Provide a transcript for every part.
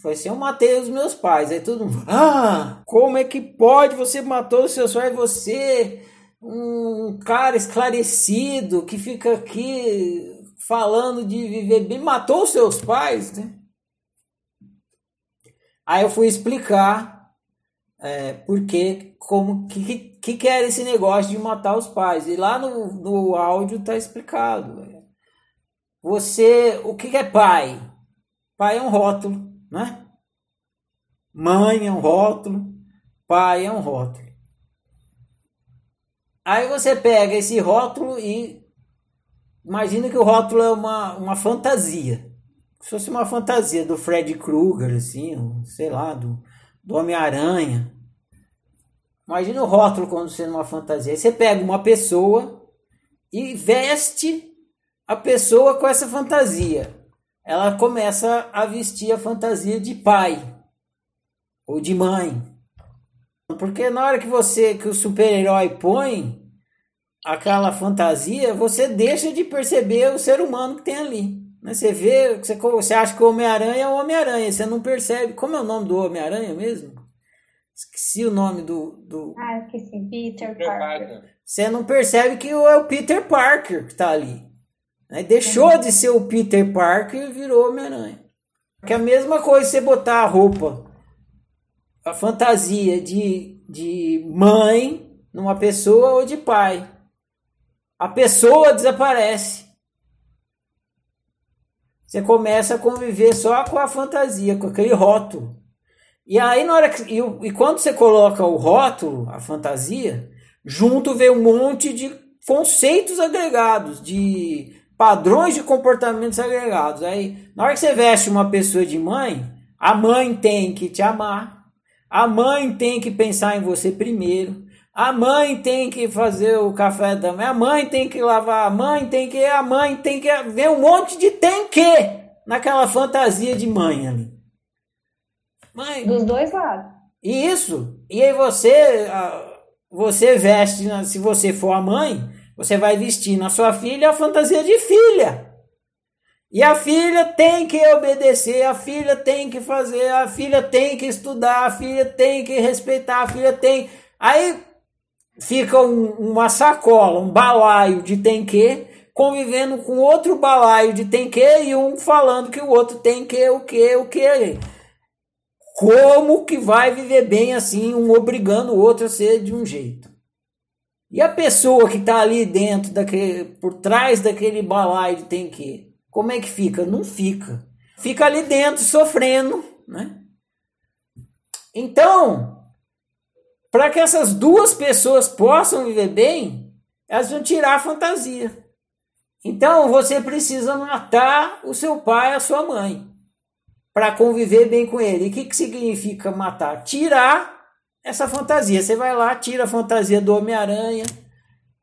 Foi assim, eu matei os meus pais. Aí todo mundo, ah, como é que pode? Você matou os seus pais, você, um cara esclarecido que fica aqui falando de viver bem, matou os seus pais, né? Aí eu fui explicar é, por que, como, que, que, que era esse negócio de matar os pais. E lá no, no áudio tá explicado. Você, o que, que é pai? Pai é um rótulo, né? Mãe é um rótulo, pai é um rótulo. Aí você pega esse rótulo e imagina que o rótulo é uma, uma fantasia. Se fosse uma fantasia do Fred Krueger, assim, sei lá, do, do Homem-Aranha. Imagina o rótulo quando sendo uma fantasia. Aí você pega uma pessoa e veste a pessoa com essa fantasia. Ela começa a vestir a fantasia de pai ou de mãe. Porque na hora que você que o super-herói põe aquela fantasia, você deixa de perceber o ser humano que tem ali. Né? Você vê, você, você acha que o Homem-Aranha é o Homem-Aranha, você não percebe. Como é o nome do Homem-Aranha mesmo? Esqueci o nome do. do... Ah, esqueci. Peter, Peter Parker. Parker. Você não percebe que é o Peter Parker que está ali. Né? Deixou de ser o Peter Parker e virou Homem-Aranha. Que é a mesma coisa você botar a roupa, a fantasia de, de mãe numa pessoa ou de pai. A pessoa desaparece. Você começa a conviver só com a fantasia, com aquele rótulo. E aí, na hora que, e, e quando você coloca o rótulo, a fantasia, junto vem um monte de conceitos agregados, de padrões de comportamentos agregados. Aí, na hora que você veste uma pessoa de mãe, a mãe tem que te amar, a mãe tem que pensar em você primeiro, a mãe tem que fazer o café da manhã, a mãe tem que lavar, a mãe tem que, a mãe tem que ver um monte de tem que naquela fantasia de mãe ali. Mãe, Dos dois lados. Isso. E aí você, você veste, se você for a mãe, você vai vestir na sua filha a fantasia de filha. E a filha tem que obedecer, a filha tem que fazer, a filha tem que estudar, a filha tem que respeitar, a filha tem. Aí fica um, uma sacola, um balaio de tem que, convivendo com outro balaio de tem que e um falando que o outro tem que, o que, o que. Como que vai viver bem assim, um obrigando o outro a ser de um jeito? E a pessoa que está ali dentro, daquele, por trás daquele balaio tem que, como é que fica? Não fica. Fica ali dentro sofrendo, né? Então, para que essas duas pessoas possam viver bem, elas vão tirar a fantasia. Então, você precisa matar o seu pai, a sua mãe, para conviver bem com ele. E o que, que significa matar? Tirar essa fantasia. Você vai lá, tira a fantasia do Homem-Aranha,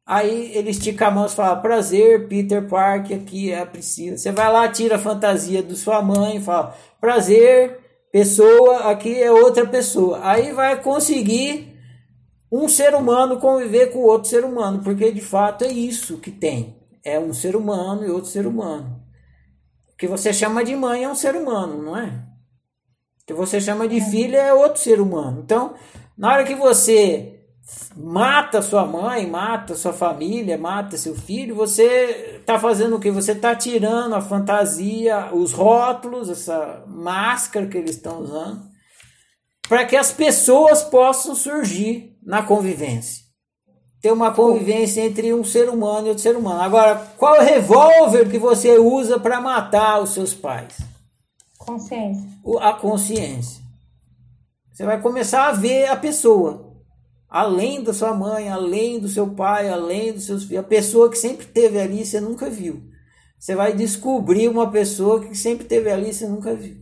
aí ele estica a mão e fala: Prazer, Peter Parker, aqui é a Priscila. Você vai lá, tira a fantasia da sua mãe e fala: Prazer, pessoa, aqui é outra pessoa. Aí vai conseguir um ser humano conviver com outro ser humano, porque de fato é isso que tem. É um ser humano e outro ser humano. O que você chama de mãe é um ser humano, não é? O que você chama de filha é outro ser humano. Então, na hora que você mata sua mãe, mata sua família, mata seu filho, você está fazendo o que? Você está tirando a fantasia, os rótulos, essa máscara que eles estão usando, para que as pessoas possam surgir na convivência. Ter uma convivência entre um ser humano e outro ser humano. Agora, qual é o revólver que você usa para matar os seus pais? Consciência. A consciência. Você vai começar a ver a pessoa. Além da sua mãe, além do seu pai, além dos seus filhos. A pessoa que sempre teve ali, você nunca viu. Você vai descobrir uma pessoa que sempre teve ali, você nunca viu.